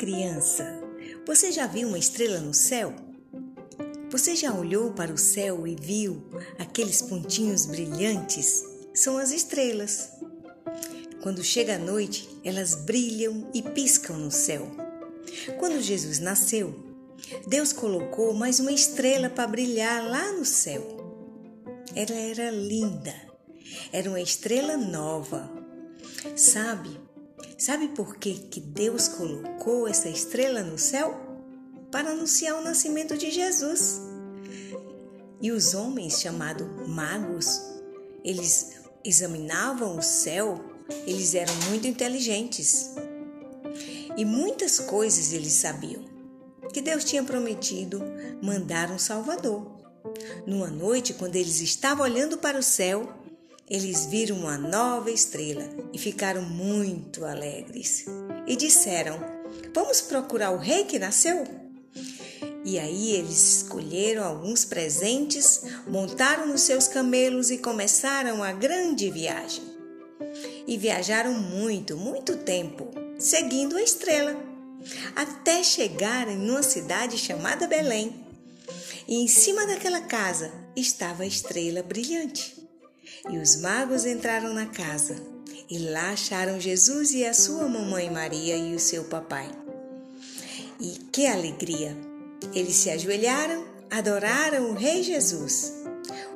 criança, você já viu uma estrela no céu? Você já olhou para o céu e viu aqueles pontinhos brilhantes? São as estrelas. Quando chega a noite, elas brilham e piscam no céu. Quando Jesus nasceu, Deus colocou mais uma estrela para brilhar lá no céu. Ela era linda, era uma estrela nova. Sabe, Sabe por que, que Deus colocou essa estrela no céu? Para anunciar o nascimento de Jesus. E os homens chamados magos, eles examinavam o céu, eles eram muito inteligentes. E muitas coisas eles sabiam. Que Deus tinha prometido mandar um Salvador. Numa noite, quando eles estavam olhando para o céu, eles viram uma nova estrela e ficaram muito alegres. E disseram: Vamos procurar o rei que nasceu? E aí eles escolheram alguns presentes, montaram nos seus camelos e começaram a grande viagem. E viajaram muito, muito tempo, seguindo a estrela, até chegarem numa cidade chamada Belém. E em cima daquela casa estava a estrela brilhante. E os magos entraram na casa e lá acharam Jesus e a sua mamãe Maria e o seu papai. E que alegria! Eles se ajoelharam, adoraram o Rei Jesus.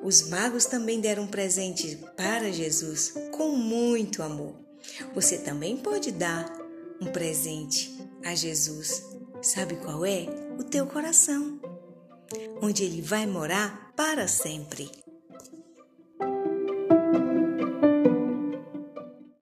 Os magos também deram presente para Jesus com muito amor. Você também pode dar um presente a Jesus. Sabe qual é? O teu coração, onde ele vai morar para sempre.